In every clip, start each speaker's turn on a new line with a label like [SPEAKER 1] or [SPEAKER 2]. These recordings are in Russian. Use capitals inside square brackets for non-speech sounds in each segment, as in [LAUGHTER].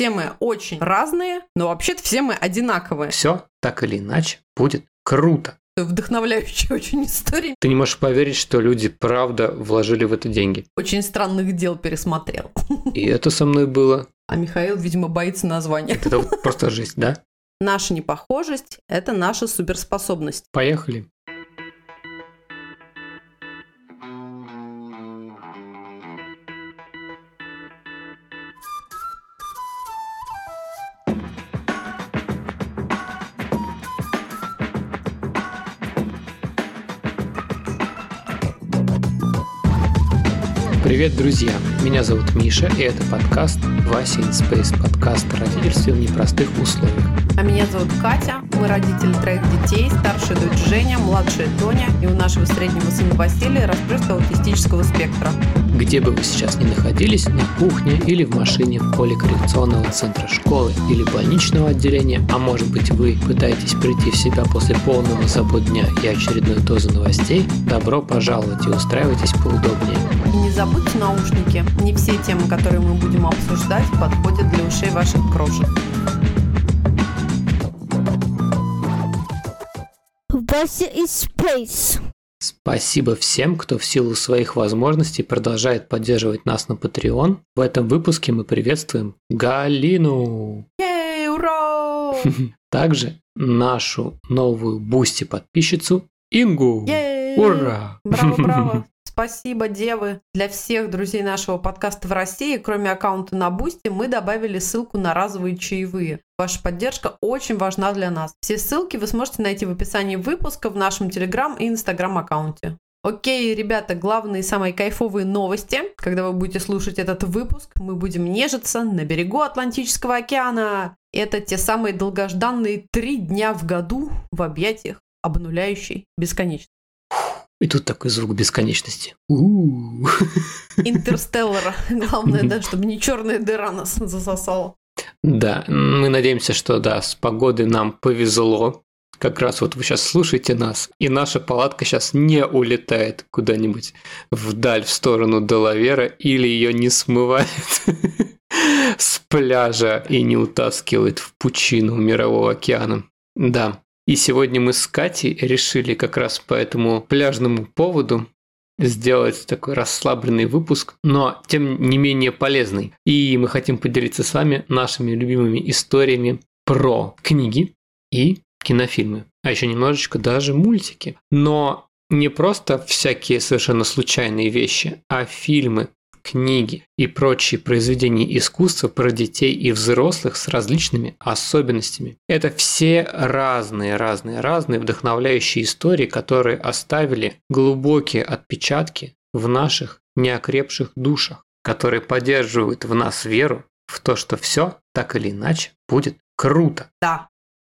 [SPEAKER 1] все мы очень разные, но вообще-то все мы одинаковые.
[SPEAKER 2] Все так или иначе будет круто.
[SPEAKER 1] Вдохновляющая [LAUGHS] очень история.
[SPEAKER 2] Ты не можешь поверить, что люди правда вложили в это деньги.
[SPEAKER 1] Очень странных дел пересмотрел. [LAUGHS]
[SPEAKER 2] И это со мной было.
[SPEAKER 1] А Михаил, видимо, боится названия.
[SPEAKER 2] Это просто жесть, да?
[SPEAKER 1] Наша непохожесть – это наша суперспособность.
[SPEAKER 2] Поехали. Привет, друзья! Меня зовут Миша, и это подкаст Вася in Space, подкаст о родительстве в непростых условиях.
[SPEAKER 1] А меня зовут Катя, мы родители троих детей, старшая дочь Женя, младшая Тоня, и у нашего среднего сына Василия расстройство аутистического спектра.
[SPEAKER 2] Где бы вы сейчас ни находились, на кухне или в машине в поле коррекционного центра школы или больничного отделения, а может быть вы пытаетесь прийти в себя после полного забот дня и очередной дозы новостей, добро пожаловать и устраивайтесь поудобнее.
[SPEAKER 1] И не забудьте наушники. Не все темы, которые мы будем обсуждать, подходят для ушей ваших крошек.
[SPEAKER 3] Вася из Space.
[SPEAKER 2] Спасибо всем, кто в силу своих возможностей продолжает поддерживать нас на Patreon. В этом выпуске мы приветствуем Галину.
[SPEAKER 1] Yay, ура! [LAUGHS]
[SPEAKER 2] Также нашу новую Boosty подписчицу Ингу.
[SPEAKER 1] Yay!
[SPEAKER 2] Ура!
[SPEAKER 1] Браво, браво! [LAUGHS] Спасибо, девы. Для всех друзей нашего подкаста в России, кроме аккаунта на Boosty, мы добавили ссылку на разовые чаевые. Ваша поддержка очень важна для нас. Все ссылки вы сможете найти в описании выпуска в нашем Телеграм и Инстаграм аккаунте. Окей, ребята, главные самые кайфовые новости. Когда вы будете слушать этот выпуск, мы будем нежиться на берегу Атлантического океана. Это те самые долгожданные три дня в году в объятиях обнуляющей бесконечности.
[SPEAKER 2] И тут такой звук бесконечности. У-у-у.
[SPEAKER 1] Интерстеллара. Главное, да, чтобы не черная дыра нас засосала.
[SPEAKER 2] Да, мы надеемся, что да, с погодой нам повезло. Как раз вот вы сейчас слушаете нас, и наша палатка сейчас не улетает куда-нибудь вдаль, в сторону Делавера, или ее не смывает [LAUGHS] с пляжа и не утаскивает в пучину Мирового океана. Да, и сегодня мы с Катей решили как раз по этому пляжному поводу сделать такой расслабленный выпуск, но тем не менее полезный. И мы хотим поделиться с вами нашими любимыми историями про книги и кинофильмы, а еще немножечко даже мультики. Но не просто всякие совершенно случайные вещи, а фильмы, книги и прочие произведения искусства про детей и взрослых с различными особенностями. Это все разные, разные, разные вдохновляющие истории, которые оставили глубокие отпечатки в наших неокрепших душах, которые поддерживают в нас веру в то, что все так или иначе будет круто.
[SPEAKER 1] Да.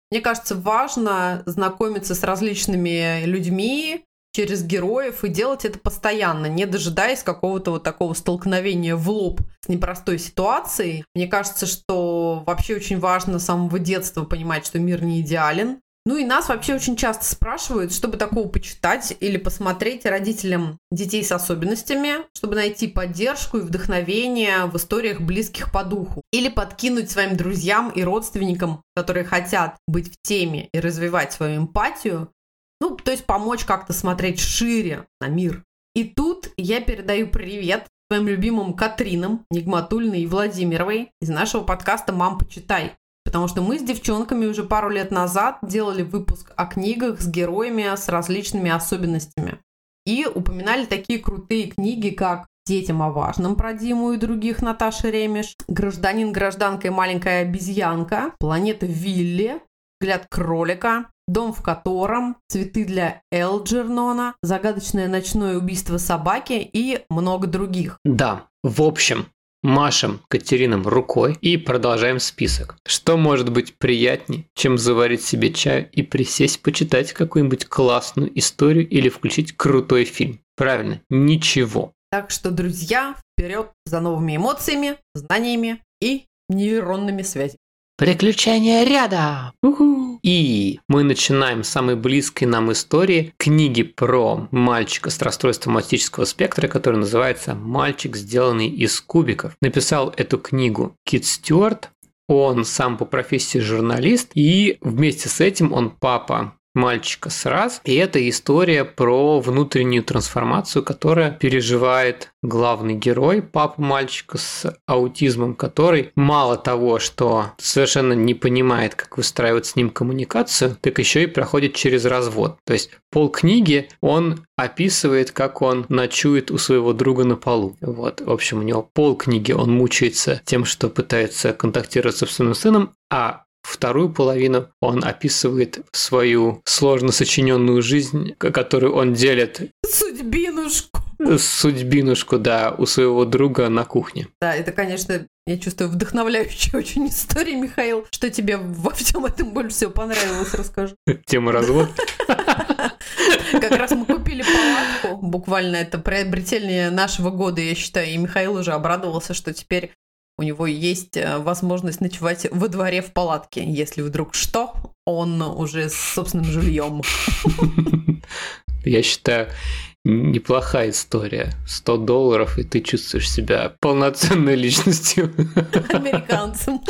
[SPEAKER 1] Мне кажется, важно знакомиться с различными людьми, через героев и делать это постоянно, не дожидаясь какого-то вот такого столкновения в лоб с непростой ситуацией. Мне кажется, что вообще очень важно с самого детства понимать, что мир не идеален. Ну и нас вообще очень часто спрашивают, чтобы такого почитать или посмотреть родителям детей с особенностями, чтобы найти поддержку и вдохновение в историях близких по духу. Или подкинуть своим друзьям и родственникам, которые хотят быть в теме и развивать свою эмпатию, ну, то есть помочь как-то смотреть шире на мир. И тут я передаю привет своим любимым Катринам, Нигматульной и Владимировой из нашего подкаста «Мам, почитай». Потому что мы с девчонками уже пару лет назад делали выпуск о книгах с героями с различными особенностями. И упоминали такие крутые книги, как «Детям о важном» про Диму и других Наташи Ремеш, «Гражданин, гражданка и маленькая обезьянка», «Планета Вилли», «Взгляд кролика», Дом в котором, цветы для Элджернона, загадочное ночное убийство собаки и много других.
[SPEAKER 2] Да, в общем, машем Катерином рукой и продолжаем список. Что может быть приятнее, чем заварить себе чаю и присесть почитать какую-нибудь классную историю или включить крутой фильм? Правильно, ничего.
[SPEAKER 1] Так что, друзья, вперед за новыми эмоциями, знаниями и нейронными связями.
[SPEAKER 2] Приключения ряда! Уху! И мы начинаем с самой близкой нам истории книги про мальчика с расстройством аутического спектра, который называется «Мальчик, сделанный из кубиков». Написал эту книгу Кит Стюарт, Он сам по профессии журналист, и вместе с этим он папа мальчика с раз. И это история про внутреннюю трансформацию, которая переживает главный герой, папа мальчика с аутизмом, который мало того, что совершенно не понимает, как выстраивать с ним коммуникацию, так еще и проходит через развод. То есть пол книги он описывает, как он ночует у своего друга на полу. Вот, в общем, у него пол книги он мучается тем, что пытается контактировать с собственным сыном, а Вторую половину он описывает свою сложно сочиненную жизнь, которую он делит.
[SPEAKER 1] Судьбинушку.
[SPEAKER 2] Судьбинушку, да, у своего друга на кухне.
[SPEAKER 1] Да, это, конечно, я чувствую вдохновляющая [LAUGHS] очень история, Михаил. Что тебе во всем этом больше всего понравилось, расскажи.
[SPEAKER 2] Тема развод. [LAUGHS]
[SPEAKER 1] Как раз мы купили палатку, буквально это приобретение нашего года, я считаю, и Михаил уже обрадовался, что теперь у него есть э, возможность ночевать во дворе в палатке, если вдруг что, он уже с собственным жильем.
[SPEAKER 2] Я считаю, неплохая история. 100 долларов, и ты чувствуешь себя полноценной личностью.
[SPEAKER 1] Американцем.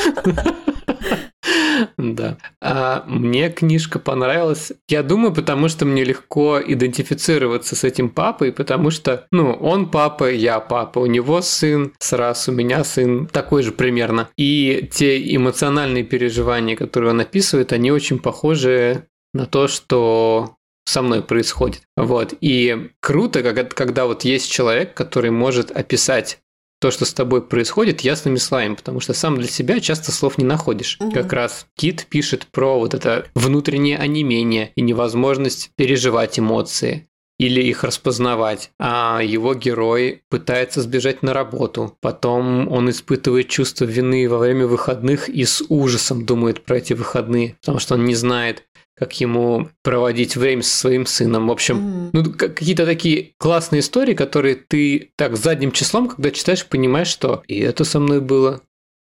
[SPEAKER 2] Да. А мне книжка понравилась. Я думаю, потому что мне легко идентифицироваться с этим папой, потому что, ну, он папа, я папа, у него сын, сразу у меня сын, такой же примерно. И те эмоциональные переживания, которые он описывает, они очень похожи на то, что со мной происходит. Вот. И круто, когда, вот есть человек, который может описать то, что с тобой происходит, ясными словами, потому что сам для себя часто слов не находишь. Угу. Как раз Кит пишет про вот это внутреннее онемение и невозможность переживать эмоции или их распознавать, а его герой пытается сбежать на работу. Потом он испытывает чувство вины во время выходных и с ужасом думает про эти выходные, потому что он не знает, как ему проводить время со своим сыном. В общем, mm-hmm. ну, какие-то такие классные истории, которые ты так задним числом, когда читаешь, понимаешь, что и это со мной было,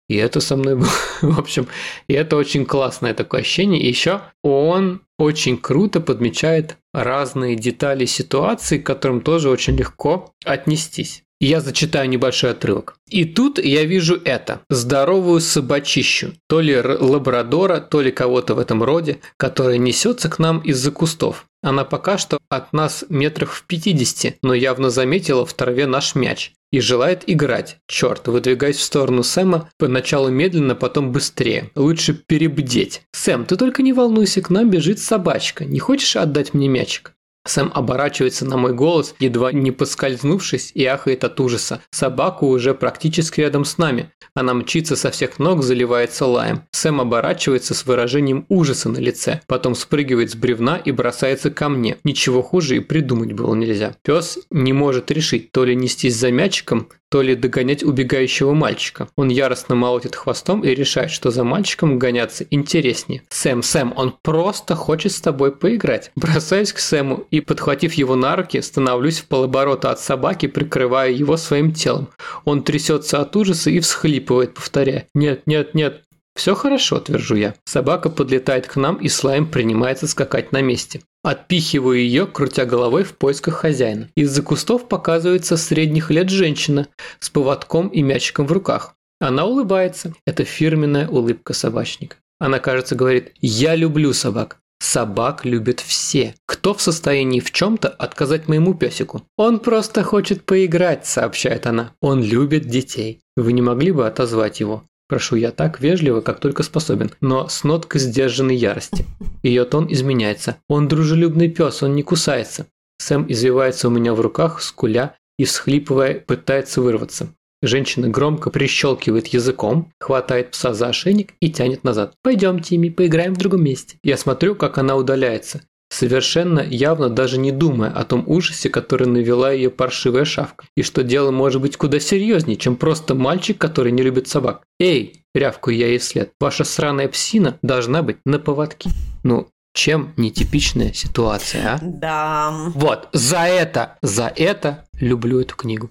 [SPEAKER 2] и это со мной было. [LAUGHS] В общем, и это очень классное такое ощущение. И еще он очень круто подмечает разные детали ситуации, к которым тоже очень легко отнестись. Я зачитаю небольшой отрывок. И тут я вижу это. Здоровую собачищу. То ли лабрадора, то ли кого-то в этом роде, которая несется к нам из-за кустов. Она пока что от нас метрах в 50, но явно заметила в траве наш мяч и желает играть. Черт, выдвигаясь в сторону Сэма, поначалу медленно, потом быстрее. Лучше перебдеть. Сэм, ты только не волнуйся, к нам бежит собачка. Не хочешь отдать мне мячик? Сэм оборачивается на мой голос, едва не поскользнувшись, и ахает от ужаса. Собака уже практически рядом с нами. Она мчится со всех ног, заливается лаем. Сэм оборачивается с выражением ужаса на лице, потом спрыгивает с бревна и бросается ко мне. Ничего хуже и придумать было нельзя. Пес не может решить, то ли нестись за мячиком, то ли догонять убегающего мальчика. Он яростно молотит хвостом и решает, что за мальчиком гоняться интереснее. «Сэм, Сэм, он просто хочет с тобой поиграть». Бросаюсь к Сэму и, подхватив его на руки, становлюсь в полоборота от собаки, прикрывая его своим телом. Он трясется от ужаса и всхлипывает, повторяя «Нет, нет, нет, «Все хорошо», – твержу я. Собака подлетает к нам, и слайм принимается скакать на месте. Отпихиваю ее, крутя головой в поисках хозяина. Из-за кустов показывается средних лет женщина с поводком и мячиком в руках. Она улыбается. Это фирменная улыбка собачника. Она, кажется, говорит «Я люблю собак». Собак любят все. Кто в состоянии в чем-то отказать моему песику? Он просто хочет поиграть, сообщает она. Он любит детей. Вы не могли бы отозвать его? Прошу я так вежливо, как только способен, но с ноткой сдержанной ярости. Ее тон изменяется. Он дружелюбный пес, он не кусается. Сэм извивается у меня в руках, скуля и, всхлипывая, пытается вырваться. Женщина громко прищелкивает языком, хватает пса за ошейник и тянет назад. «Пойдем, Тимми, поиграем в другом месте». Я смотрю, как она удаляется совершенно явно даже не думая о том ужасе, который навела ее паршивая шавка, и что дело может быть куда серьезнее, чем просто мальчик, который не любит собак. «Эй!» – рявкаю я ей вслед. «Ваша сраная псина должна быть на поводке». Ну, чем нетипичная ситуация, а?
[SPEAKER 1] Да.
[SPEAKER 2] Вот, за это, за это люблю эту книгу.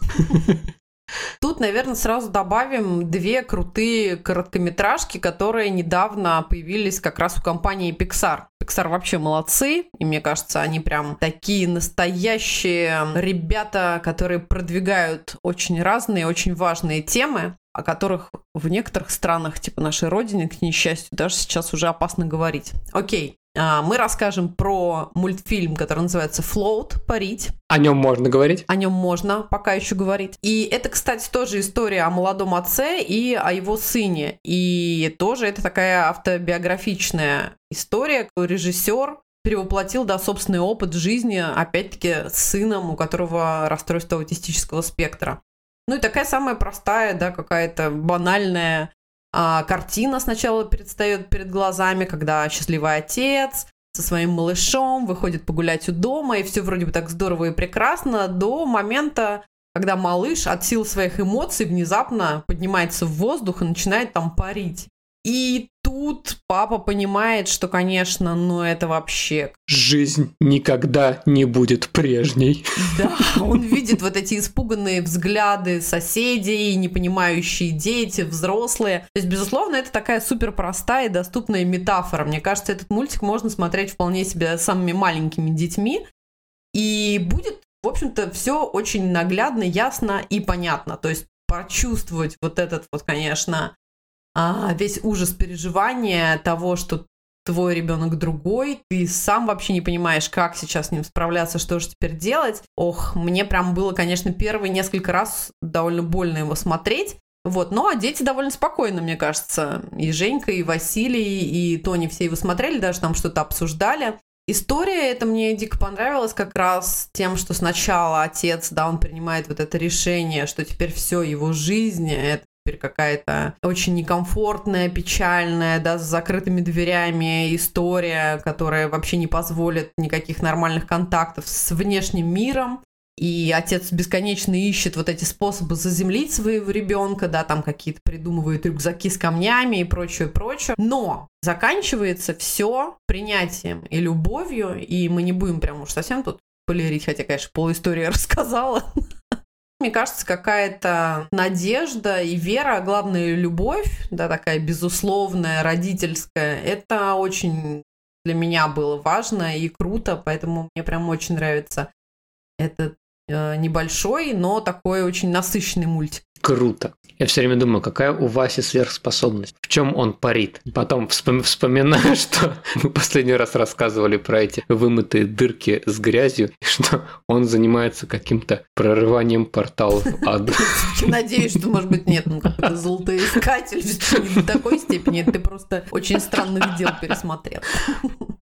[SPEAKER 1] Тут, наверное, сразу добавим две крутые короткометражки, которые недавно появились как раз у компании Pixar. Pixar вообще молодцы, и мне кажется, они прям такие настоящие ребята, которые продвигают очень разные, очень важные темы. о которых в некоторых странах, типа нашей родины, к несчастью, даже сейчас уже опасно говорить. Окей, мы расскажем про мультфильм, который называется «Float», «Парить».
[SPEAKER 2] О нем можно говорить?
[SPEAKER 1] О нем можно пока еще говорить. И это, кстати, тоже история о молодом отце и о его сыне. И тоже это такая автобиографичная история. Режиссер перевоплотил, да, собственный опыт жизни, опять-таки, с сыном, у которого расстройство аутистического спектра. Ну и такая самая простая, да, какая-то банальная а, картина сначала предстает перед глазами, когда счастливый отец со своим малышом выходит погулять у дома, и все вроде бы так здорово и прекрасно, до момента, когда малыш от сил своих эмоций внезапно поднимается в воздух и начинает там парить. И тут папа понимает, что, конечно, ну это вообще...
[SPEAKER 2] Жизнь никогда не будет прежней.
[SPEAKER 1] Да, [LAUGHS] он видит вот эти испуганные взгляды соседей, непонимающие дети, взрослые. То есть, безусловно, это такая супер простая и доступная метафора. Мне кажется, этот мультик можно смотреть вполне себе самыми маленькими детьми. И будет, в общем-то, все очень наглядно, ясно и понятно. То есть почувствовать вот этот вот, конечно, а, весь ужас переживания того, что твой ребенок другой, ты сам вообще не понимаешь, как сейчас с ним справляться, что же теперь делать. Ох, мне прям было, конечно, первые несколько раз довольно больно его смотреть. Вот, ну а дети довольно спокойно, мне кажется. И Женька, и Василий, и Тони все его смотрели, даже там что-то обсуждали. История эта мне дико понравилась как раз тем, что сначала отец, да, он принимает вот это решение, что теперь все его жизнь, это теперь какая-то очень некомфортная, печальная, да, с закрытыми дверями история, которая вообще не позволит никаких нормальных контактов с внешним миром. И отец бесконечно ищет вот эти способы заземлить своего ребенка, да, там какие-то придумывает рюкзаки с камнями и прочее, прочее. Но заканчивается все принятием и любовью, и мы не будем прям уж совсем тут полирить, хотя, конечно, полуистория [LAUGHS] рассказала. Мне кажется, какая-то надежда и вера, а главное, любовь, да, такая безусловная, родительская, это очень для меня было важно и круто, поэтому мне прям очень нравится этот э, небольшой, но такой очень насыщенный мультик
[SPEAKER 2] круто. Я все время думаю, какая у Васи сверхспособность, в чем он парит. Потом вспом- вспоминаю, [LAUGHS] что мы последний раз рассказывали про эти вымытые дырки с грязью, и что он занимается каким-то прорыванием порталов ада.
[SPEAKER 1] Надеюсь, что, может быть, нет, ну какой-то золотоискатель, не до такой степени, ты просто очень странных дел пересмотрел.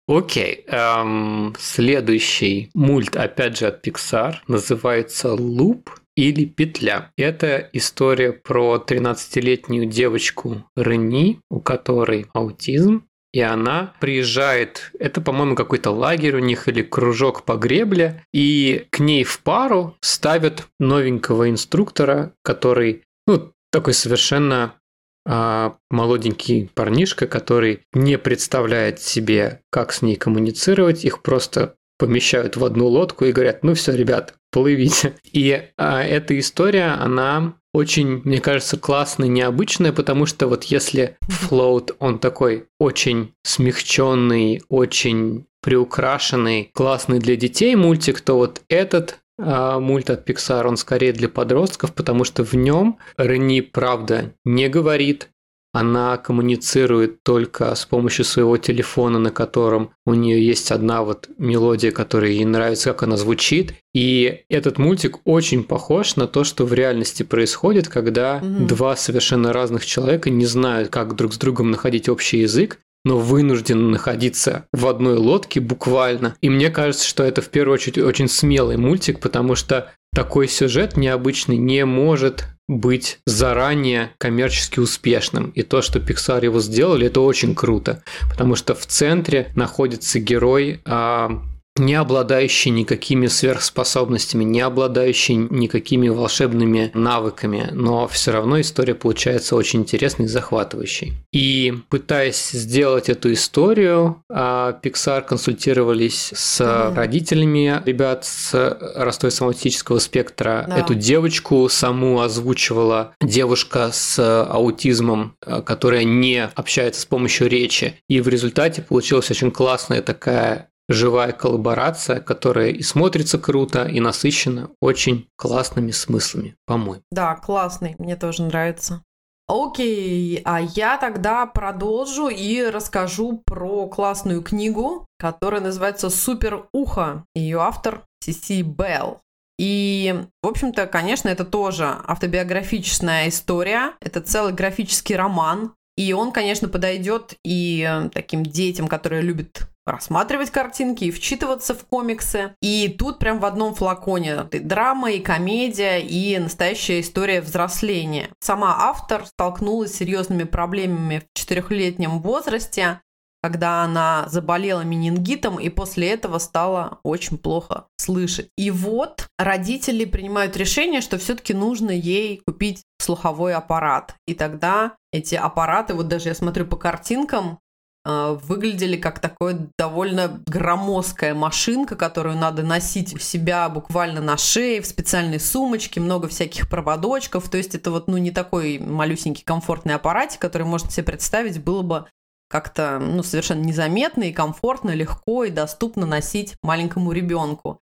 [SPEAKER 2] Окей, эм, следующий мульт, опять же от Pixar, называется «Луп», или петля. Это история про 13-летнюю девочку Рени, у которой аутизм, и она приезжает, это, по-моему, какой-то лагерь у них или кружок по гребле, и к ней в пару ставят новенького инструктора, который, ну, такой совершенно а, молоденький парнишка, который не представляет себе, как с ней коммуницировать, их просто помещают в одну лодку и говорят, ну все, ребят, плывите. И а, эта история, она очень, мне кажется, классная, необычная, потому что вот если флоут, он такой очень смягченный, очень приукрашенный, классный для детей мультик, то вот этот а, мульт от Pixar, он скорее для подростков, потому что в нем Рени, правда, не говорит, она коммуницирует только с помощью своего телефона, на котором у нее есть одна вот мелодия, которая ей нравится, как она звучит. И этот мультик очень похож на то, что в реальности происходит, когда mm-hmm. два совершенно разных человека не знают, как друг с другом находить общий язык, но вынуждены находиться в одной лодке буквально. И мне кажется, что это в первую очередь очень смелый мультик, потому что такой сюжет необычный не может быть заранее коммерчески успешным. И то, что Pixar его сделали, это очень круто, потому что в центре находится герой, а, не обладающий никакими сверхспособностями, не обладающий никакими волшебными навыками, но все равно история получается очень интересной и захватывающей. И пытаясь сделать эту историю, а, Pixar консультировались с mm-hmm. родителями ребят с расстройством аутического спектра. Да. Эту девочку саму озвучивала девушка с аутизмом, а, которая не общается с помощью речи. И в результате получилась очень классная такая живая коллаборация, которая и смотрится круто, и насыщена очень классными смыслами, по-моему.
[SPEAKER 1] Да, классный, мне тоже нравится. Окей, а я тогда продолжу и расскажу про классную книгу, которая называется «Супер ухо». Ее автор Сиси Белл. И, в общем-то, конечно, это тоже автобиографичная история. Это целый графический роман. И он, конечно, подойдет и таким детям, которые любят рассматривать картинки и вчитываться в комиксы. И тут прям в одном флаконе и драма, и комедия, и настоящая история взросления. Сама автор столкнулась с серьезными проблемами в четырехлетнем возрасте, когда она заболела менингитом и после этого стала очень плохо слышать. И вот родители принимают решение, что все-таки нужно ей купить слуховой аппарат. И тогда эти аппараты, вот даже я смотрю по картинкам, э, выглядели как такое довольно громоздкая машинка, которую надо носить у себя буквально на шее, в специальной сумочке, много всяких проводочков. То есть это вот ну, не такой малюсенький комфортный аппаратик, который можно себе представить было бы как-то ну, совершенно незаметно и комфортно, легко и доступно носить маленькому ребенку.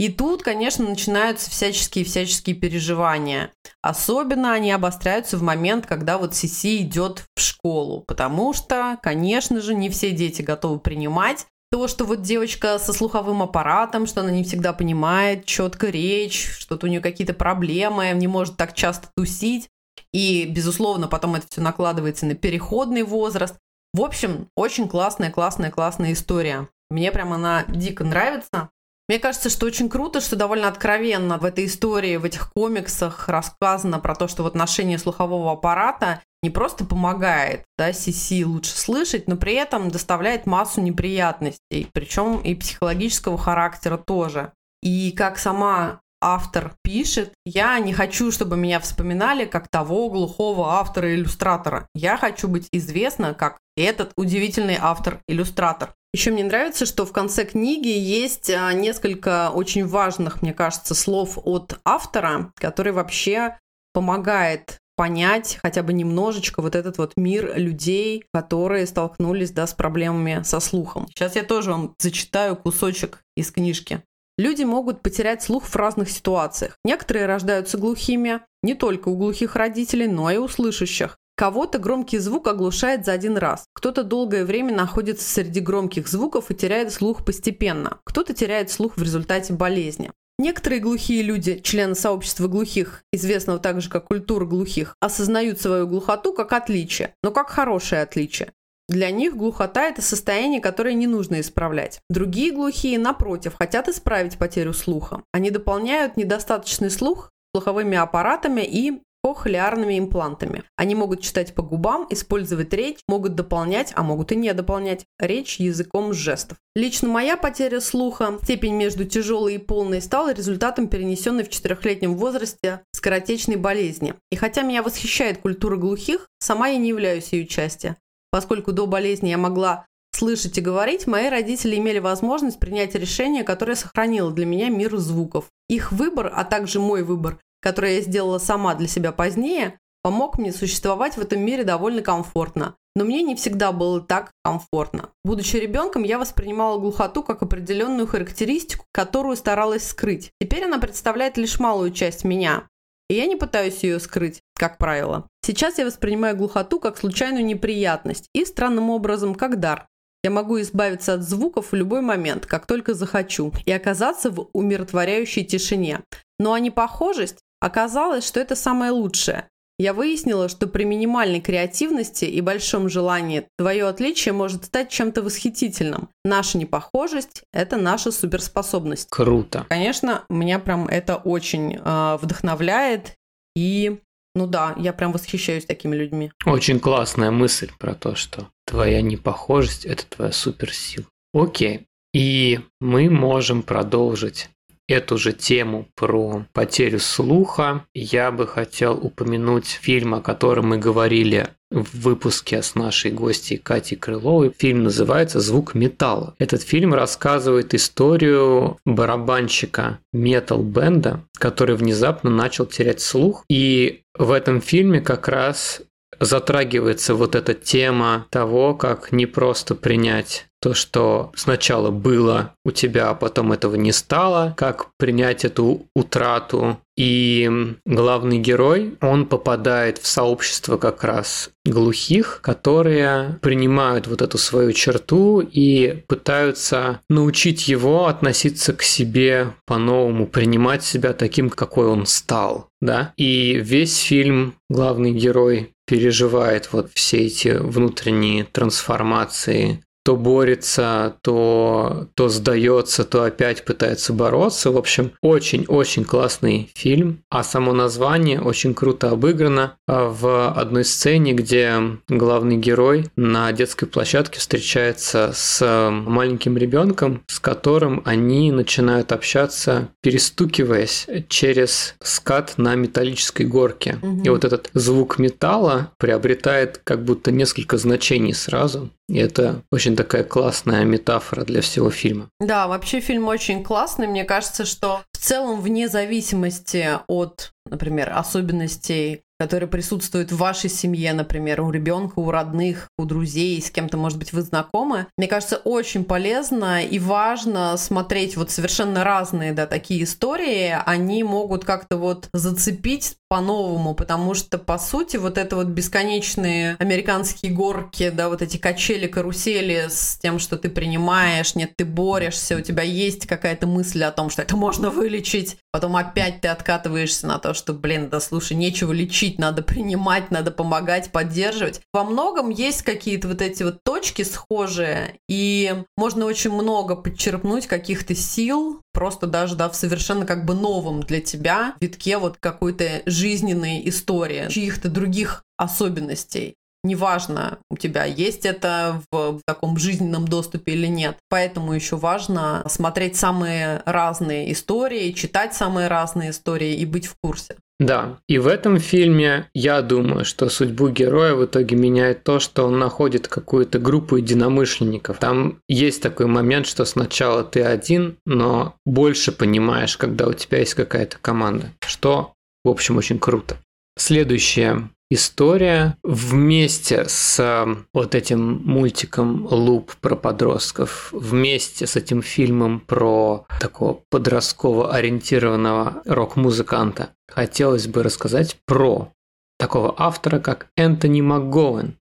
[SPEAKER 1] И тут, конечно, начинаются всяческие-всяческие переживания. Особенно они обостряются в момент, когда вот Сиси идет в школу, потому что, конечно же, не все дети готовы принимать то, что вот девочка со слуховым аппаратом, что она не всегда понимает четко речь, что-то у нее какие-то проблемы, не может так часто тусить. И, безусловно, потом это все накладывается на переходный возраст. В общем, очень классная, классная, классная история. Мне прям она дико нравится. Мне кажется, что очень круто, что довольно откровенно в этой истории, в этих комиксах рассказано про то, что вот ношение слухового аппарата не просто помогает да, Сиси лучше слышать, но при этом доставляет массу неприятностей, причем и психологического характера тоже. И как сама автор пишет, я не хочу, чтобы меня вспоминали как того глухого автора-иллюстратора. Я хочу быть известна как этот удивительный автор-иллюстратор. Еще мне нравится, что в конце книги есть а, несколько очень важных, мне кажется, слов от автора, который вообще помогает понять хотя бы немножечко вот этот вот мир людей, которые столкнулись да, с проблемами со слухом. Сейчас я тоже вам зачитаю кусочек из книжки. Люди могут потерять слух в разных ситуациях. Некоторые рождаются глухими, не только у глухих родителей, но и у слышащих. Кого-то громкий звук оглушает за один раз. Кто-то долгое время находится среди громких звуков и теряет слух постепенно. Кто-то теряет слух в результате болезни. Некоторые глухие люди, члены сообщества глухих, известного также как культура глухих, осознают свою глухоту как отличие, но как хорошее отличие. Для них глухота – это состояние, которое не нужно исправлять. Другие глухие, напротив, хотят исправить потерю слуха. Они дополняют недостаточный слух слуховыми аппаратами и кохлеарными имплантами. Они могут читать по губам, использовать речь, могут дополнять, а могут и не дополнять речь языком жестов. Лично моя потеря слуха, степень между тяжелой и полной, стала результатом перенесенной в четырехлетнем возрасте скоротечной болезни. И хотя меня восхищает культура глухих, сама я не являюсь ее частью. Поскольку до болезни я могла слышать и говорить, мои родители имели возможность принять решение, которое сохранило для меня мир звуков. Их выбор, а также мой выбор, который я сделала сама для себя позднее, помог мне существовать в этом мире довольно комфортно. Но мне не всегда было так комфортно. Будучи ребенком, я воспринимала глухоту как определенную характеристику, которую старалась скрыть. Теперь она представляет лишь малую часть меня. И я не пытаюсь ее скрыть, как правило. Сейчас я воспринимаю глухоту как случайную неприятность и странным образом как дар. Я могу избавиться от звуков в любой момент, как только захочу, и оказаться в умиротворяющей тишине. Но а непохожесть Оказалось, что это самое лучшее. Я выяснила, что при минимальной креативности и большом желании твое отличие может стать чем-то восхитительным. Наша непохожесть – это наша суперспособность.
[SPEAKER 2] Круто.
[SPEAKER 1] Конечно, меня прям это очень э, вдохновляет. И, ну да, я прям восхищаюсь такими людьми.
[SPEAKER 2] Очень классная мысль про то, что твоя непохожесть – это твоя суперсила. Окей. И мы можем продолжить эту же тему про потерю слуха, я бы хотел упомянуть фильм, о котором мы говорили в выпуске с нашей гостьей Катей Крыловой. Фильм называется «Звук металла». Этот фильм рассказывает историю барабанщика метал-бенда, который внезапно начал терять слух. И в этом фильме как раз затрагивается вот эта тема того, как не просто принять то, что сначала было у тебя, а потом этого не стало, как принять эту утрату. И главный герой, он попадает в сообщество как раз глухих, которые принимают вот эту свою черту и пытаются научить его относиться к себе по-новому, принимать себя таким, какой он стал. Да? И весь фильм главный герой переживает вот все эти внутренние трансформации то борется, то, то сдается, то опять пытается бороться. В общем, очень-очень классный фильм. А само название очень круто обыграно а, в одной сцене, где главный герой на детской площадке встречается с маленьким ребенком, с которым они начинают общаться, перестукиваясь через скат на металлической горке. Угу. И вот этот звук металла приобретает как будто несколько значений сразу. И это очень такая классная метафора для всего фильма.
[SPEAKER 1] Да, вообще фильм очень классный. Мне кажется, что в целом, вне зависимости от, например, особенностей которые присутствуют в вашей семье, например, у ребенка, у родных, у друзей, с кем-то, может быть, вы знакомы. Мне кажется, очень полезно и важно смотреть вот совершенно разные, да, такие истории. Они могут как-то вот зацепить по-новому, потому что, по сути, вот это вот бесконечные американские горки, да, вот эти качели, карусели с тем, что ты принимаешь, нет, ты борешься, у тебя есть какая-то мысль о том, что это можно вылечить, потом опять ты откатываешься на то, что, блин, да слушай, нечего лечить, надо принимать, надо помогать, поддерживать. Во многом есть какие-то вот эти вот точки схожие, и можно очень много подчерпнуть каких-то сил, просто даже, да, в совершенно как бы новом для тебя витке вот какой-то жизненной истории, чьих-то других особенностей. Неважно, у тебя есть это в, таком жизненном доступе или нет. Поэтому еще важно смотреть самые разные истории, читать самые разные истории и быть в курсе.
[SPEAKER 2] Да, и в этом фильме я думаю, что судьбу героя в итоге меняет то, что он находит какую-то группу единомышленников. Там есть такой момент, что сначала ты один, но больше понимаешь, когда у тебя есть какая-то команда, что, в общем, очень круто. Следующая история вместе с вот этим мультиком «Луп» про подростков, вместе с этим фильмом про такого подростково ориентированного рок-музыканта, хотелось бы рассказать про такого автора, как Энтони МакГоуэн.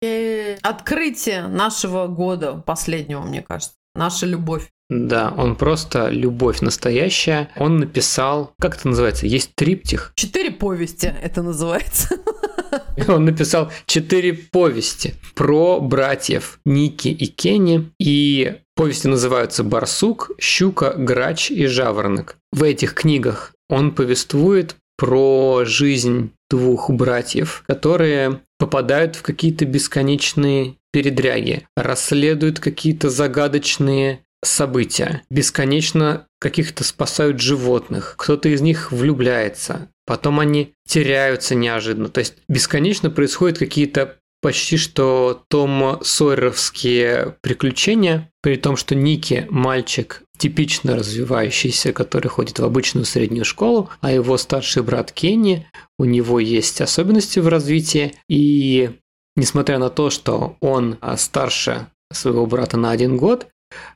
[SPEAKER 1] Открытие нашего года последнего, мне кажется. Наша любовь.
[SPEAKER 2] Да, он просто любовь настоящая. Он написал, как это называется, есть триптих?
[SPEAKER 1] Четыре повести это называется. [LAUGHS]
[SPEAKER 2] Он написал четыре повести про братьев Ники и Кенни. И повести называются «Барсук», «Щука», «Грач» и «Жаворонок». В этих книгах он повествует про жизнь двух братьев, которые попадают в какие-то бесконечные передряги, расследуют какие-то загадочные события, бесконечно каких-то спасают животных, кто-то из них влюбляется, потом они теряются неожиданно, то есть бесконечно происходят какие-то почти что Том Сойеровские приключения, при том, что Ники мальчик типично развивающийся, который ходит в обычную среднюю школу, а его старший брат Кенни, у него есть особенности в развитии, и несмотря на то, что он а, старше своего брата на один год,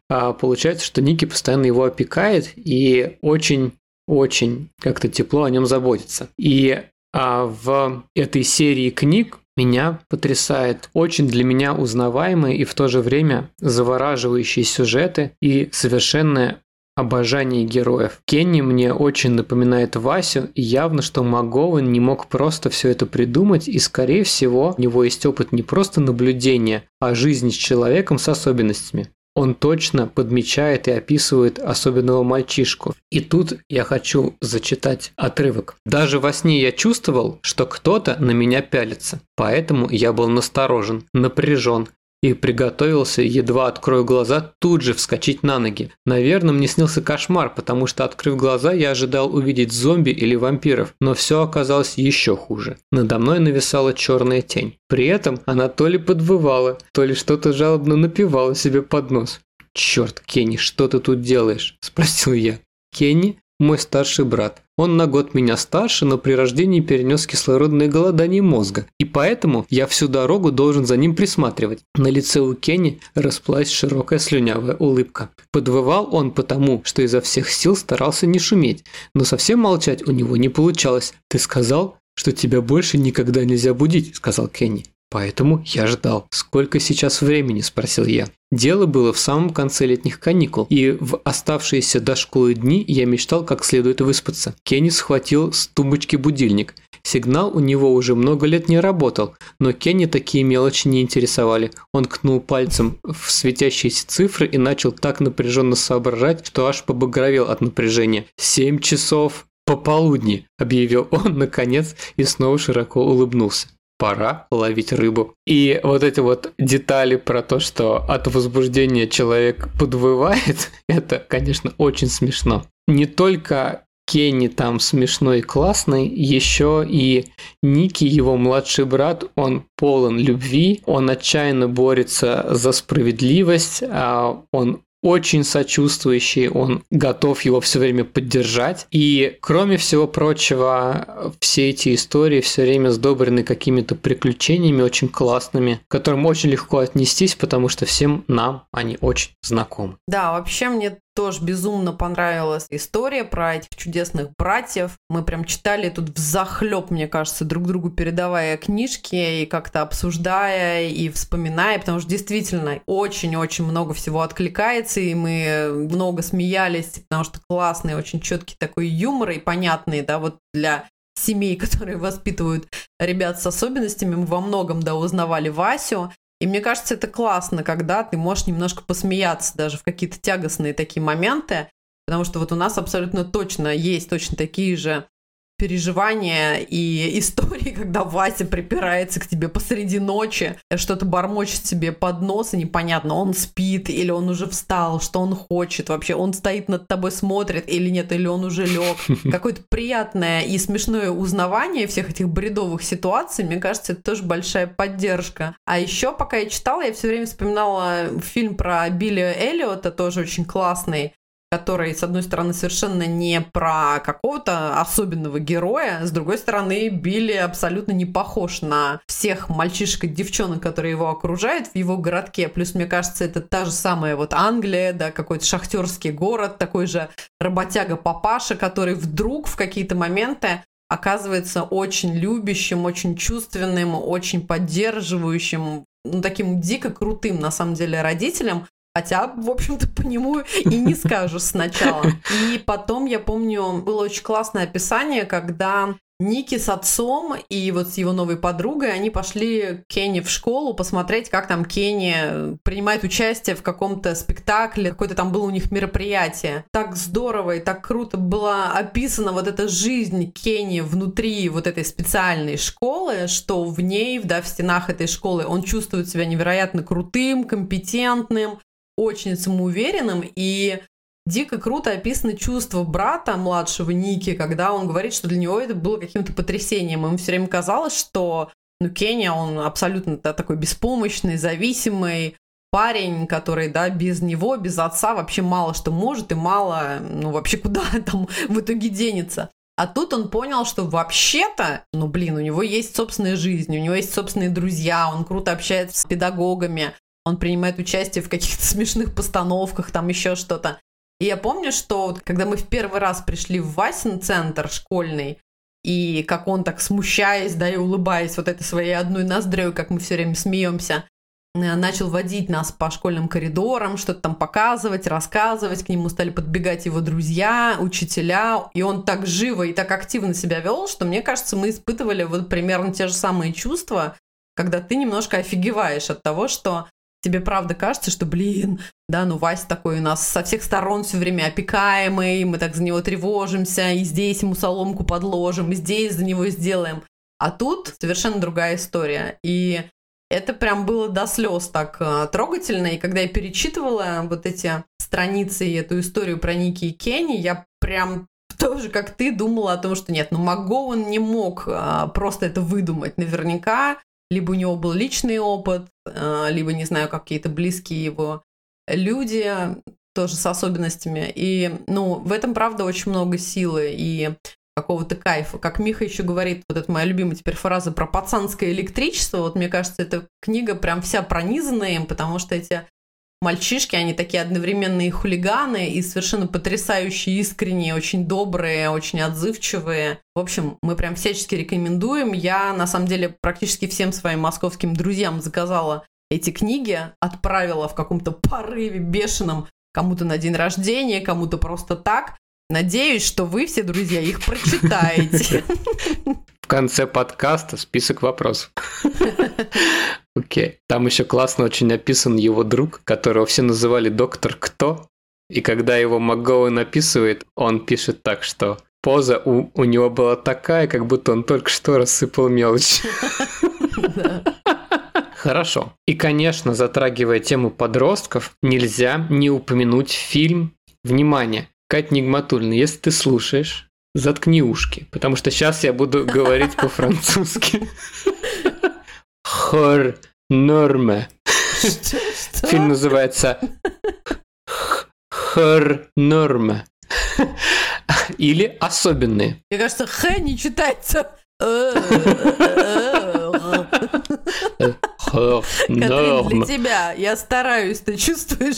[SPEAKER 2] получается, что Ники постоянно его опекает и очень очень как-то тепло о нем заботится. И а в этой серии книг меня потрясает очень для меня узнаваемые и в то же время завораживающие сюжеты и совершенное обожание героев. Кенни мне очень напоминает Васю, и явно, что МакГоуэн не мог просто все это придумать, и, скорее всего, у него есть опыт не просто наблюдения, а жизни с человеком с особенностями. Он точно подмечает и описывает особенного мальчишку. И тут я хочу зачитать отрывок. Даже во сне я чувствовал, что кто-то на меня пялится. Поэтому я был насторожен, напряжен, и приготовился, едва открою глаза, тут же вскочить на ноги. Наверное, мне снился кошмар, потому что, открыв глаза, я ожидал увидеть зомби или вампиров, но все оказалось еще хуже. Надо мной нависала черная тень. При этом она то ли подвывала, то ли что-то жалобно напевала себе под нос. «Черт, Кенни, что ты тут делаешь?» – спросил я. Кенни мой старший брат. Он на год меня старше, но при рождении перенес кислородное голодание мозга, и поэтому я всю дорогу должен за ним присматривать. На лице у Кенни расплылась широкая слюнявая улыбка. Подвывал он потому, что изо всех сил старался не шуметь, но совсем молчать у него не получалось. «Ты сказал, что тебя больше никогда нельзя будить», – сказал Кенни. Поэтому я ждал. «Сколько сейчас времени?» – спросил я. Дело было в самом конце летних каникул, и в оставшиеся до школы дни я мечтал как следует выспаться. Кенни схватил с тумбочки будильник. Сигнал у него уже много лет не работал, но Кенни такие мелочи не интересовали. Он кнул пальцем в светящиеся цифры и начал так напряженно соображать, что аж побагровел от напряжения. «Семь часов пополудни», – объявил он наконец и снова широко улыбнулся пора ловить рыбу. И вот эти вот детали про то, что от возбуждения человек подвывает, [LAUGHS] это, конечно, очень смешно. Не только Кенни там смешной и классный, еще и Ники, его младший брат, он полон любви, он отчаянно борется за справедливость, а он очень сочувствующий, он готов его все время поддержать. И, кроме всего прочего, все эти истории все время сдобрены какими-то приключениями очень классными, к которым очень легко отнестись, потому что всем нам они очень знакомы.
[SPEAKER 1] Да, вообще мне тоже безумно понравилась история про этих чудесных братьев. Мы прям читали тут в захлеб, мне кажется, друг другу передавая книжки и как-то обсуждая и вспоминая, потому что действительно очень-очень много всего откликается, и мы много смеялись, потому что классный, очень четкий такой юмор и понятный, да, вот для семей, [LAUGHS] которые воспитывают ребят с особенностями, мы во многом, да, узнавали Васю, и мне кажется, это классно, когда ты можешь немножко посмеяться даже в какие-то тягостные такие моменты, потому что вот у нас абсолютно точно есть точно такие же переживания и [LAUGHS] истории, когда Вася припирается к тебе посреди ночи, что-то бормочет себе под нос, и непонятно, он спит или он уже встал, что он хочет вообще, он стоит над тобой, смотрит или нет, или он уже лег. [LAUGHS] Какое-то приятное и смешное узнавание всех этих бредовых ситуаций, мне кажется, это тоже большая поддержка. А еще, пока я читала, я все время вспоминала фильм про Билли Эллиота, тоже очень классный, который, с одной стороны, совершенно не про какого-то особенного героя, с другой стороны, Билли абсолютно не похож на всех мальчишек и девчонок, которые его окружают в его городке. Плюс, мне кажется, это та же самая вот Англия, да, какой-то шахтерский город, такой же работяга-папаша, который вдруг в какие-то моменты оказывается очень любящим, очень чувственным, очень поддерживающим, ну, таким дико крутым, на самом деле, родителем, Хотя, в общем-то, по нему и не скажешь сначала. И потом, я помню, было очень классное описание, когда Ники с отцом и вот с его новой подругой, они пошли к Кенни в школу посмотреть, как там Кенни принимает участие в каком-то спектакле, какое-то там было у них мероприятие. Так здорово и так круто была описана вот эта жизнь Кенни внутри вот этой специальной школы, что в ней, да, в стенах этой школы он чувствует себя невероятно крутым, компетентным, очень самоуверенным, и дико круто описано чувство брата младшего Ники, когда он говорит, что для него это было каким-то потрясением. Ему все время казалось, что ну, Кенни, он абсолютно да, такой беспомощный, зависимый парень, который, да, без него, без отца вообще мало что может и мало, ну, вообще куда [LAUGHS] там в итоге денется. А тут он понял, что вообще-то, ну, блин, у него есть собственная жизнь, у него есть собственные друзья, он круто общается с педагогами, он принимает участие в каких-то [LAUGHS] смешных постановках, там еще что-то. И я помню, что когда мы в первый раз пришли в Васин центр школьный, и как он так смущаясь, да, и улыбаясь вот этой своей одной ноздрёй, как мы все время смеемся, э, начал водить нас по школьным коридорам, что-то там показывать, рассказывать, к нему стали подбегать его друзья, учителя, и он так живо и так активно себя вел, что, мне кажется, мы испытывали вот примерно те же самые чувства, когда ты немножко офигеваешь от того, что тебе правда кажется, что, блин, да, ну Вася такой у нас со всех сторон все время опекаемый, мы так за него тревожимся, и здесь ему соломку подложим, и здесь за него сделаем. А тут совершенно другая история. И это прям было до слез так э, трогательно. И когда я перечитывала вот эти страницы и эту историю про Ники и Кенни, я прям [LAUGHS] тоже, как ты, думала о том, что нет, ну он не мог а, просто это выдумать. Наверняка либо у него был личный опыт, а, либо, не знаю, какие-то близкие его люди тоже с особенностями. И, ну, в этом, правда, очень много силы и какого-то кайфа. Как Миха еще говорит, вот это моя любимая теперь фраза про пацанское электричество. Вот мне кажется, эта книга прям вся пронизана им, потому что эти мальчишки, они такие одновременные хулиганы и совершенно потрясающие, искренние, очень добрые, очень отзывчивые. В общем, мы прям всячески рекомендуем. Я, на самом деле, практически всем своим московским друзьям заказала эти книги, отправила в каком-то порыве бешеном кому-то на день рождения, кому-то просто так. Надеюсь, что вы все, друзья, их прочитаете.
[SPEAKER 2] В конце подкаста список вопросов. [LAUGHS] Окей. Там еще классно очень описан его друг, которого все называли доктор Кто. И когда его МакГоуэн написывает, он пишет так, что поза у, у него была такая, как будто он только что рассыпал мелочь. [LAUGHS] Хорошо. И, конечно, затрагивая тему подростков, нельзя не упомянуть фильм «Внимание». Кать Нигматульна, если ты слушаешь, заткни ушки, потому что сейчас я буду говорить по-французски. Хор норме. Фильм называется Хор норме. Или особенные.
[SPEAKER 1] Мне кажется, Х не читается. [LAUGHS] Катрин, для тебя. Я стараюсь, ты чувствуешь?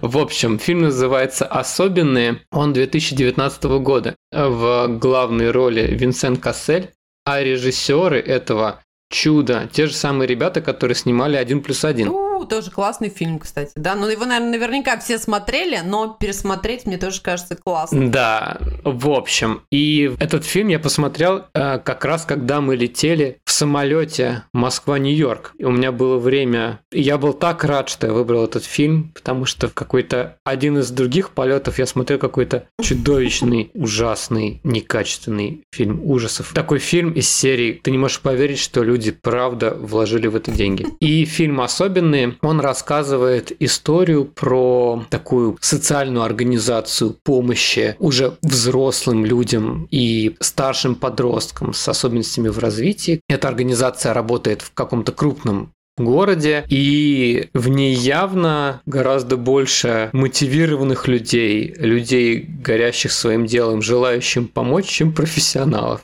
[SPEAKER 2] В общем, фильм называется «Особенные». Он 2019 года. В главной роли Винсент Кассель, а режиссеры этого чудо. Те же самые ребята, которые снимали «Один плюс один».
[SPEAKER 1] Тоже классный фильм, кстати, да. Ну, его, наверное, наверняка все смотрели, но пересмотреть мне тоже кажется классно.
[SPEAKER 2] Да, в общем. И этот фильм я посмотрел э, как раз, когда мы летели в самолете Москва-Нью-Йорк. И у меня было время... Я был так рад, что я выбрал этот фильм, потому что в какой-то один из других полетов я смотрел какой-то чудовищный, ужасный, некачественный фильм ужасов. Такой фильм из серии «Ты не можешь поверить, что люди правда вложили в это деньги. И фильм особенный, он рассказывает историю про такую социальную организацию помощи уже взрослым людям и старшим подросткам с особенностями в развитии. Эта организация работает в каком-то крупном городе, и в ней явно гораздо больше мотивированных людей, людей, горящих своим делом, желающим помочь, чем профессионалов.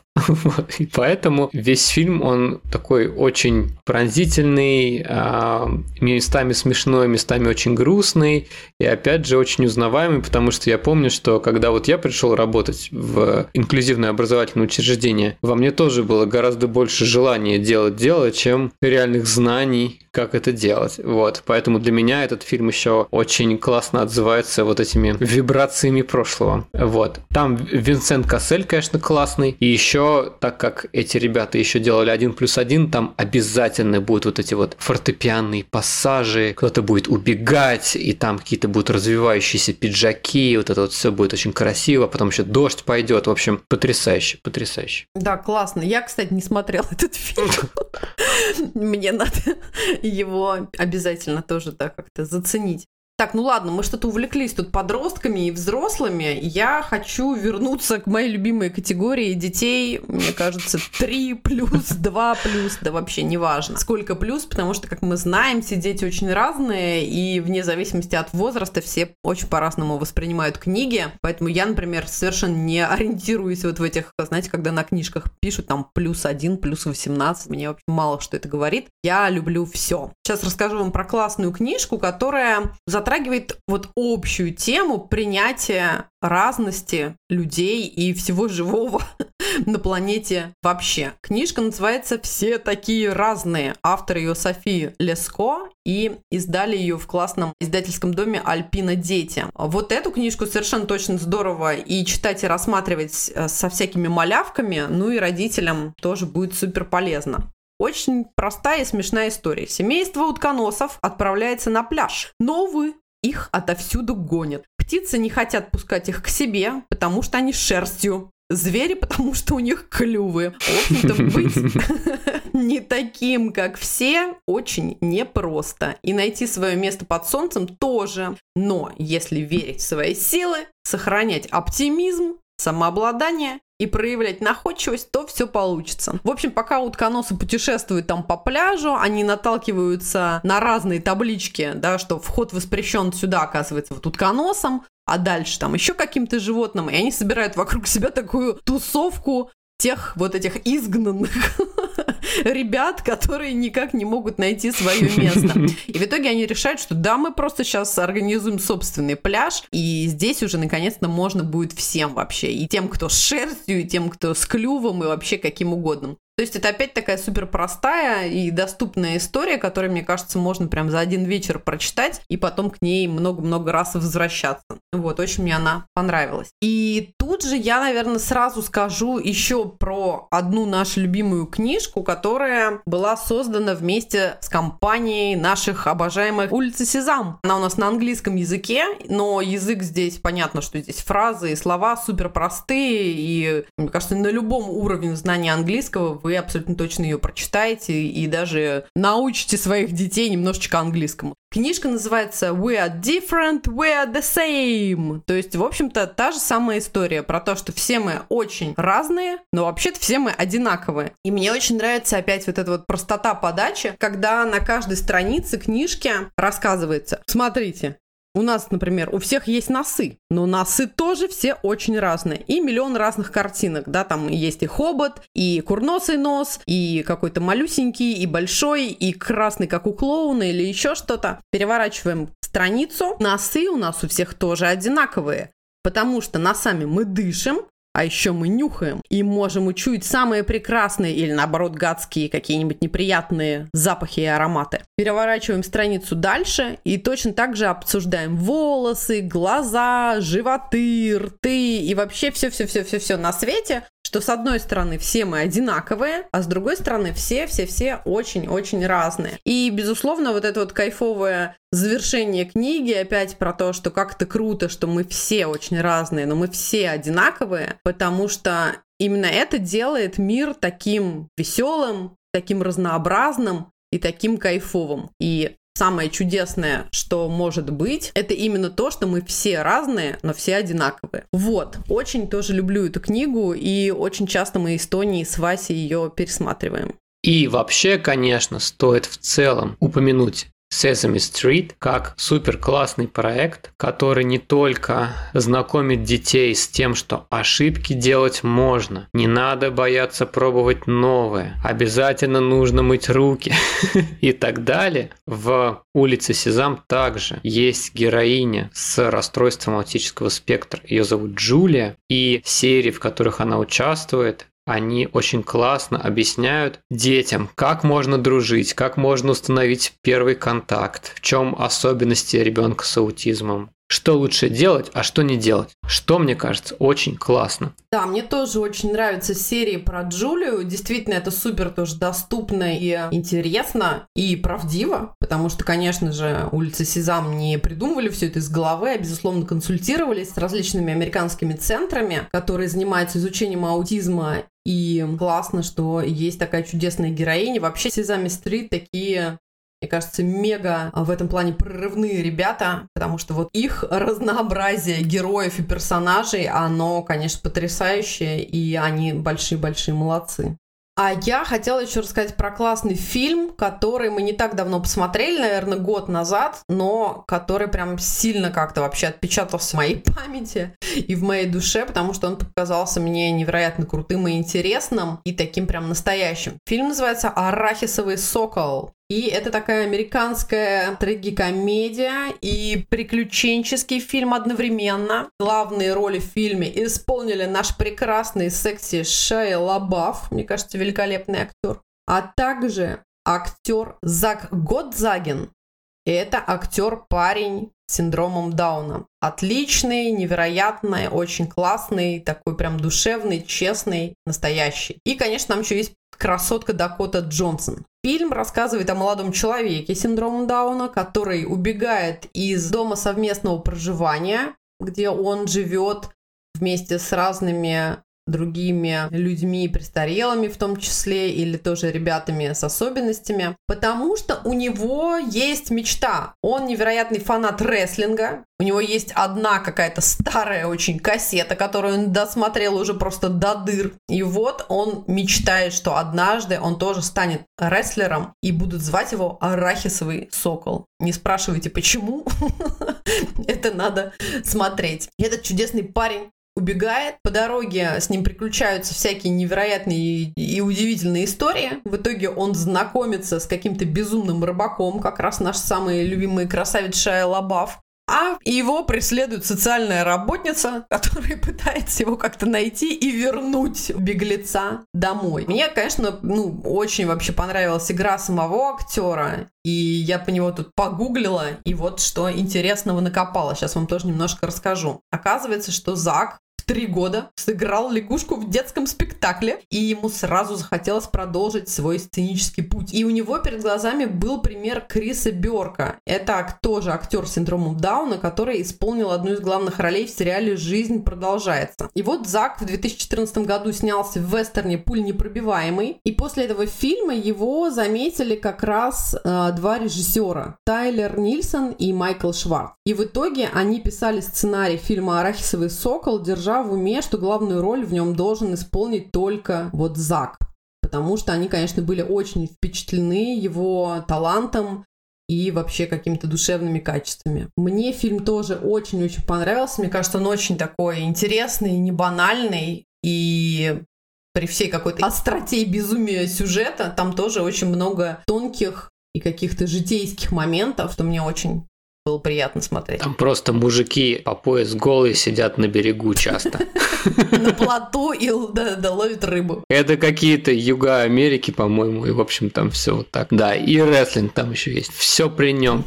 [SPEAKER 2] И поэтому весь фильм, он такой очень пронзительный, а, местами смешной, местами очень грустный, и опять же очень узнаваемый, потому что я помню, что когда вот я пришел работать в инклюзивное образовательное учреждение, во мне тоже было гораздо больше желания делать дело, чем реальных знаний, как это делать. Вот. Поэтому для меня этот фильм еще очень классно отзывается вот этими вибрациями прошлого. Вот. Там Винсент Кассель, конечно, классный, и еще так как эти ребята еще делали один плюс один, там обязательно будут вот эти вот фортепианные пассажи, кто-то будет убегать, и там какие-то будут развивающиеся пиджаки, вот это вот все будет очень красиво, потом еще дождь пойдет, в общем, потрясающе, потрясающе.
[SPEAKER 1] Да, классно. Я, кстати, не смотрела этот фильм. [LAUGHS] Мне надо его обязательно тоже так как-то заценить. Так, ну ладно, мы что-то увлеклись тут подростками и взрослыми. Я хочу вернуться к моей любимой категории детей, мне кажется, 3 плюс, 2 плюс, да вообще неважно, сколько плюс, потому что, как мы знаем, все дети очень разные, и вне зависимости от возраста все очень по-разному воспринимают книги. Поэтому я, например, совершенно не ориентируюсь вот в этих, знаете, когда на книжках пишут там плюс 1, плюс 18, мне вообще мало что это говорит. Я люблю все. Сейчас расскажу вам про классную книжку, которая за затрагивает вот общую тему принятия разности людей и всего живого [LAUGHS] на планете вообще. Книжка называется «Все такие разные». Автор ее София Леско и издали ее в классном издательском доме «Альпина Дети». Вот эту книжку совершенно точно здорово и читать, и рассматривать э, со всякими малявками, ну и родителям тоже будет супер полезно. Очень простая и смешная история. Семейство утконосов отправляется на пляж, но, увы, их отовсюду гонят. Птицы не хотят пускать их к себе, потому что они шерстью. Звери, [LAUGHS] потому что у них клювы. В общем-то, [LAUGHS] быть [LAUGHS] не таким, как все, очень непросто. И найти свое место под солнцем тоже. Но если верить в свои силы, сохранять оптимизм, самообладание и проявлять находчивость, то все получится. В общем, пока утконосы путешествуют там по пляжу, они наталкиваются на разные таблички, да, что вход воспрещен сюда, оказывается, вот утконосом, а дальше там еще каким-то животным, и они собирают вокруг себя такую тусовку тех вот этих изгнанных [LAUGHS] [LAUGHS] ребят, которые никак не могут найти свое место. [LAUGHS] И в итоге они решают, что да, мы просто сейчас организуем собственный пляж, и здесь уже наконец-то можно будет всем вообще. И тем, кто с шерстью, и тем, кто с клювом, и вообще каким угодно. То есть это опять такая супер простая и доступная история, которую, мне кажется, можно прям за один вечер прочитать и потом к ней много-много раз возвращаться. Вот, очень мне она понравилась. И тут же я, наверное, сразу скажу еще про одну нашу любимую книжку, которая была создана вместе с компанией наших обожаемых улицы Сезам. Она у нас на английском языке, но язык здесь, понятно, что здесь фразы и слова супер простые, и, мне кажется, на любом уровне знания английского вы абсолютно точно ее прочитаете и даже научите своих детей немножечко английскому. Книжка называется We are different, we are the same. То есть, в общем-то, та же самая история про то, что все мы очень разные, но вообще-то все мы одинаковые. И мне очень нравится опять вот эта вот простота подачи, когда на каждой странице книжки рассказывается, смотрите, у нас, например, у всех есть носы, но носы тоже все очень разные. И миллион разных картинок, да, там есть и хобот, и курносый нос, и какой-то малюсенький, и большой, и красный, как у клоуна, или еще что-то. Переворачиваем страницу. Носы у нас у всех тоже одинаковые, потому что носами мы дышим, а еще мы нюхаем и можем учуять самые прекрасные или наоборот гадские какие-нибудь неприятные запахи и ароматы. Переворачиваем страницу дальше и точно так же обсуждаем волосы, глаза, животы, рты и вообще все-все-все-все-все на свете, что с одной стороны все мы одинаковые, а с другой стороны все-все-все очень-очень разные. И, безусловно, вот это вот кайфовое завершение книги опять про то, что как-то круто, что мы все очень разные, но мы все одинаковые, потому что именно это делает мир таким веселым, таким разнообразным и таким кайфовым. И самое чудесное, что может быть, это именно то, что мы все разные, но все одинаковые. Вот. Очень тоже люблю эту книгу, и очень часто мы из Тони с Васей ее пересматриваем.
[SPEAKER 2] И вообще, конечно, стоит в целом упомянуть Sesame Street как супер классный проект, который не только знакомит детей с тем, что ошибки делать можно, не надо бояться пробовать новое, обязательно нужно мыть руки [LAUGHS] и так далее. В улице Сезам также есть героиня с расстройством аутического спектра. Ее зовут Джулия, и серии, в которых она участвует, они очень классно объясняют детям, как можно дружить, как можно установить первый контакт, в чем особенности ребенка с аутизмом, что лучше делать, а что не делать. Что, мне кажется, очень классно.
[SPEAKER 1] Да, мне тоже очень нравятся серии про Джулию. Действительно, это супер тоже доступно и интересно, и правдиво, потому что, конечно же, улицы Сезам не придумывали все это из головы, а, безусловно, консультировались с различными американскими центрами, которые занимаются изучением аутизма и классно, что есть такая чудесная героиня. Вообще, Сезами Стрит такие мне кажется, мега в этом плане прорывные ребята, потому что вот их разнообразие героев и персонажей, оно, конечно, потрясающее, и они большие-большие молодцы. А я хотела еще рассказать про классный фильм, который мы не так давно посмотрели, наверное, год назад, но который прям сильно как-то вообще отпечатался в моей [LAUGHS] памяти и в моей душе, потому что он показался мне невероятно крутым и интересным, и таким прям настоящим. Фильм называется «Арахисовый сокол». И это такая американская трагикомедия и приключенческий фильм одновременно. Главные роли в фильме исполнили наш прекрасный секси Шайя Лабаф, мне кажется, великолепный актер, а также актер Зак Годзаген. Это актер-парень с синдромом Дауна. Отличный, невероятный, очень классный, такой прям душевный, честный, настоящий. И, конечно, там еще есть красотка Дакота Джонсон. Фильм рассказывает о молодом человеке с синдромом Дауна, который убегает из дома совместного проживания, где он живет вместе с разными другими людьми престарелыми в том числе, или тоже ребятами с особенностями, потому что у него есть мечта. Он невероятный фанат рестлинга, у него есть одна какая-то старая очень кассета, которую он досмотрел уже просто до дыр. И вот он мечтает, что однажды он тоже станет рестлером и будут звать его Арахисовый Сокол. Не спрашивайте, почему. [LAUGHS] Это надо смотреть. Этот чудесный парень убегает. По дороге с ним приключаются всякие невероятные и удивительные истории. В итоге он знакомится с каким-то безумным рыбаком, как раз наш самый любимый красавец Шая Лабаф. А его преследует социальная работница, [LAUGHS] которая пытается его как-то найти и вернуть беглеца домой. Мне, конечно, ну, очень вообще понравилась игра самого актера. И я по него тут погуглила, и вот что интересного накопала. Сейчас вам тоже немножко расскажу. Оказывается, что Зак три года сыграл лягушку в детском спектакле, и ему сразу захотелось продолжить свой сценический путь. И у него перед глазами был пример Криса Берка. Это тоже актер с синдромом Дауна, который исполнил одну из главных ролей в сериале «Жизнь продолжается». И вот Зак в 2014 году снялся в вестерне «Пуль непробиваемый», и после этого фильма его заметили как раз э, два режиссера – Тайлер Нильсон и Майкл Шварц. И в итоге они писали сценарий фильма «Арахисовый сокол», держа в уме, что главную роль в нем должен исполнить только вот Зак. Потому что они, конечно, были очень впечатлены его талантом и вообще какими-то душевными качествами. Мне фильм тоже очень-очень понравился. Мне кажется, он очень такой интересный, не банальный. И при всей какой-то остроте и безумия сюжета там тоже очень много тонких и каких-то житейских моментов, что мне очень было приятно смотреть.
[SPEAKER 2] Там просто мужики по пояс голые сидят на берегу часто. [LAUGHS]
[SPEAKER 1] На плоту и ловят рыбу.
[SPEAKER 2] Это какие-то юга Америки, по-моему, и, в общем, там все вот так. Да, и рестлинг там еще есть. Все при нем.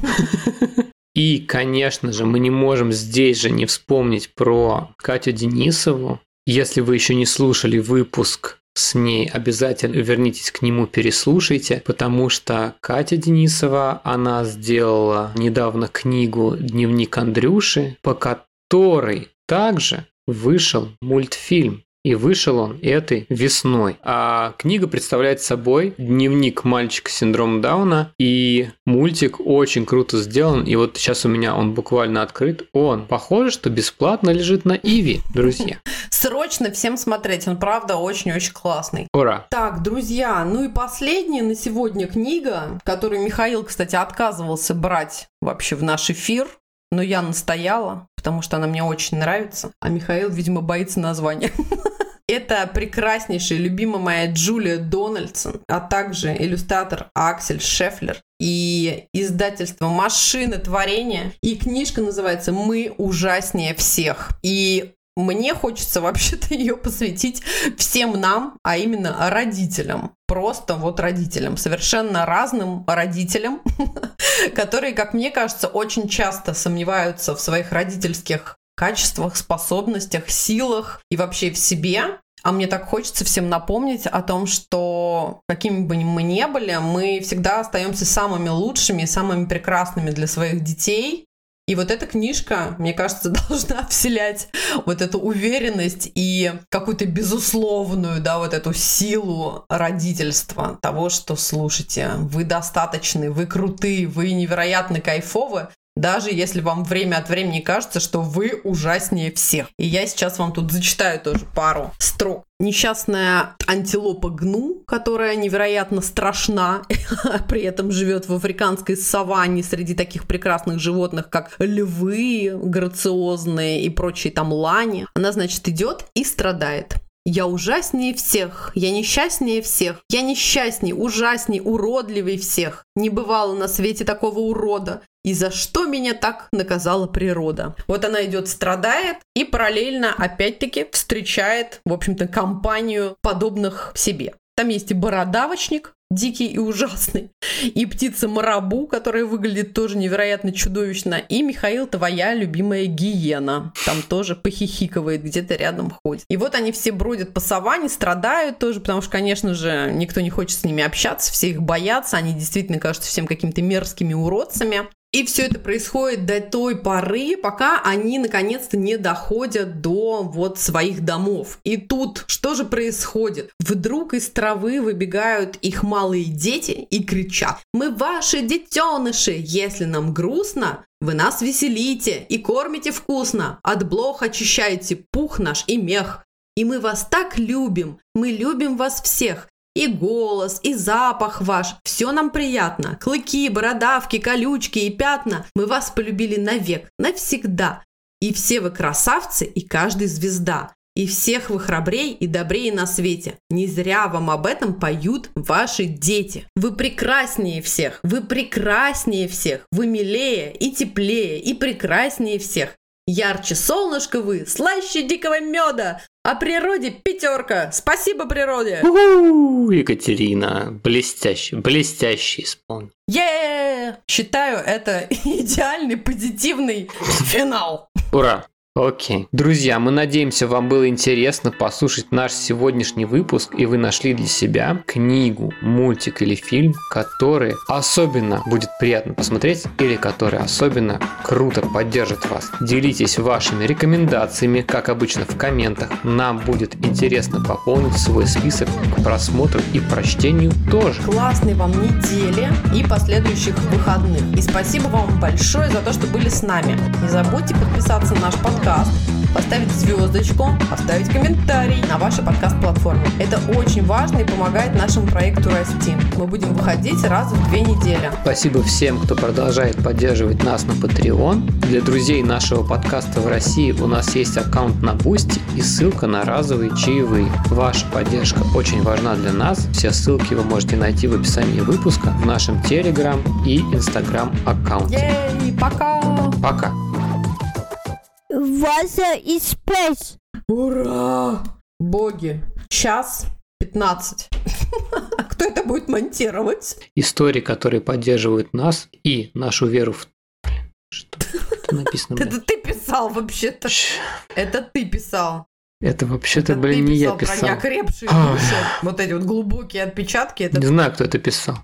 [SPEAKER 2] И, конечно же, мы не можем здесь же не вспомнить про Катю Денисову. Если вы еще не слушали выпуск с ней обязательно вернитесь к нему, переслушайте, потому что Катя Денисова, она сделала недавно книгу «Дневник Андрюши», по которой также вышел мультфильм и вышел он этой весной. А книга представляет собой дневник мальчика с синдромом Дауна. И мультик очень круто сделан. И вот сейчас у меня он буквально открыт. Он похоже, что бесплатно лежит на Иви, друзья.
[SPEAKER 1] Срочно всем смотреть. Он правда очень-очень классный.
[SPEAKER 2] Ура!
[SPEAKER 1] Так, друзья, ну и последняя на сегодня книга, которую Михаил, кстати, отказывался брать вообще в наш эфир. Но я настояла, потому что она мне очень нравится. А Михаил, видимо, боится названия. [LAUGHS] Это прекраснейшая, любимая моя Джулия Дональдсон, а также иллюстратор Аксель Шефлер и издательство «Машины творения». И книжка называется «Мы ужаснее всех». И мне хочется вообще-то ее посвятить всем нам, а именно родителям. Просто вот родителям, совершенно разным родителям, [LAUGHS] которые, как мне кажется, очень часто сомневаются в своих родительских качествах, способностях, силах и вообще в себе. А мне так хочется всем напомнить о том, что какими бы мы ни были, мы всегда остаемся самыми лучшими и самыми прекрасными для своих детей. И вот эта книжка, мне кажется, [LAUGHS] должна вселять вот эту уверенность и какую-то безусловную, да, вот эту силу родительства, того, что, слушайте, вы достаточны, вы крутые, вы невероятно кайфовы, даже если вам время от времени кажется, что вы ужаснее всех. И я сейчас вам тут зачитаю тоже пару строк. Несчастная антилопа Гну, которая невероятно страшна, [LAUGHS] при этом живет в африканской саванне среди таких прекрасных животных, как львы грациозные и прочие там лани. Она, значит, идет и страдает. Я ужаснее всех, я несчастнее всех, я несчастней, ужасней, уродливей всех. Не бывало на свете такого урода. И за что меня так наказала природа? Вот она идет, страдает и параллельно опять-таки встречает, в общем-то, компанию подобных себе. Там есть и бородавочник, дикий и ужасный, и птица Марабу, которая выглядит тоже невероятно чудовищно, и Михаил, твоя любимая гиена, там тоже похихикивает, где-то рядом ходит. И вот они все бродят по саванне, страдают тоже, потому что, конечно же, никто не хочет с ними общаться, все их боятся, они действительно кажутся всем какими-то мерзкими уродцами. И все это происходит до той поры, пока они наконец-то не доходят до вот своих домов. И тут что же происходит? Вдруг из травы выбегают их малые дети и кричат «Мы ваши детеныши! Если нам грустно, вы нас веселите и кормите вкусно, от блох очищаете пух наш и мех. И мы вас так любим, мы любим вас всех, и голос, и запах ваш. Все нам приятно. Клыки, бородавки, колючки и пятна. Мы вас полюбили навек, навсегда. И все вы красавцы, и каждый звезда. И всех вы храбрей и добрее на свете. Не зря вам об этом поют ваши дети. Вы прекраснее всех, вы прекраснее всех, вы милее и теплее и прекраснее всех. Ярче солнышко вы, слаще дикого меда, о природе пятерка. Спасибо природе.
[SPEAKER 2] У-у-у, Екатерина, блестяще, блестяще исполнил.
[SPEAKER 1] е Считаю это [LAUGHS] идеальный позитивный финал.
[SPEAKER 2] Ура! Окей. Друзья, мы надеемся, вам было интересно послушать наш сегодняшний выпуск, и вы нашли для себя книгу, мультик или фильм, который особенно будет приятно посмотреть, или который особенно круто поддержит вас. Делитесь вашими рекомендациями, как обычно, в комментах. Нам будет интересно пополнить свой список к просмотру и прочтению тоже.
[SPEAKER 1] Классной вам недели и последующих выходных. И спасибо вам большое за то, что были с нами. Не забудьте подписаться на наш подкаст подкаст, поставить звездочку, оставить комментарий на вашей подкаст-платформе. Это очень важно и помогает нашему проекту расти. Мы будем выходить раз в две недели.
[SPEAKER 2] Спасибо всем, кто продолжает поддерживать нас на Patreon. Для друзей нашего подкаста в России у нас есть аккаунт на Boosty и ссылка на разовые чаевые. Ваша поддержка очень важна для нас. Все ссылки вы можете найти в описании выпуска в нашем Telegram и Instagram аккаунте.
[SPEAKER 1] Ей, пока!
[SPEAKER 2] Пока!
[SPEAKER 3] Wasser is space.
[SPEAKER 1] Ура! Боги. Час 15. [LAUGHS] Кто это будет монтировать?
[SPEAKER 2] Истории, которые поддерживают нас и нашу веру в... Блин, что это написано?
[SPEAKER 1] Это ты писал вообще-то. Это ты писал.
[SPEAKER 2] Это вообще-то, блин, не я
[SPEAKER 1] писал про
[SPEAKER 2] писал.
[SPEAKER 1] неокрепшие души. Вот эти вот глубокие отпечатки.
[SPEAKER 2] Не знаю, кто это писал.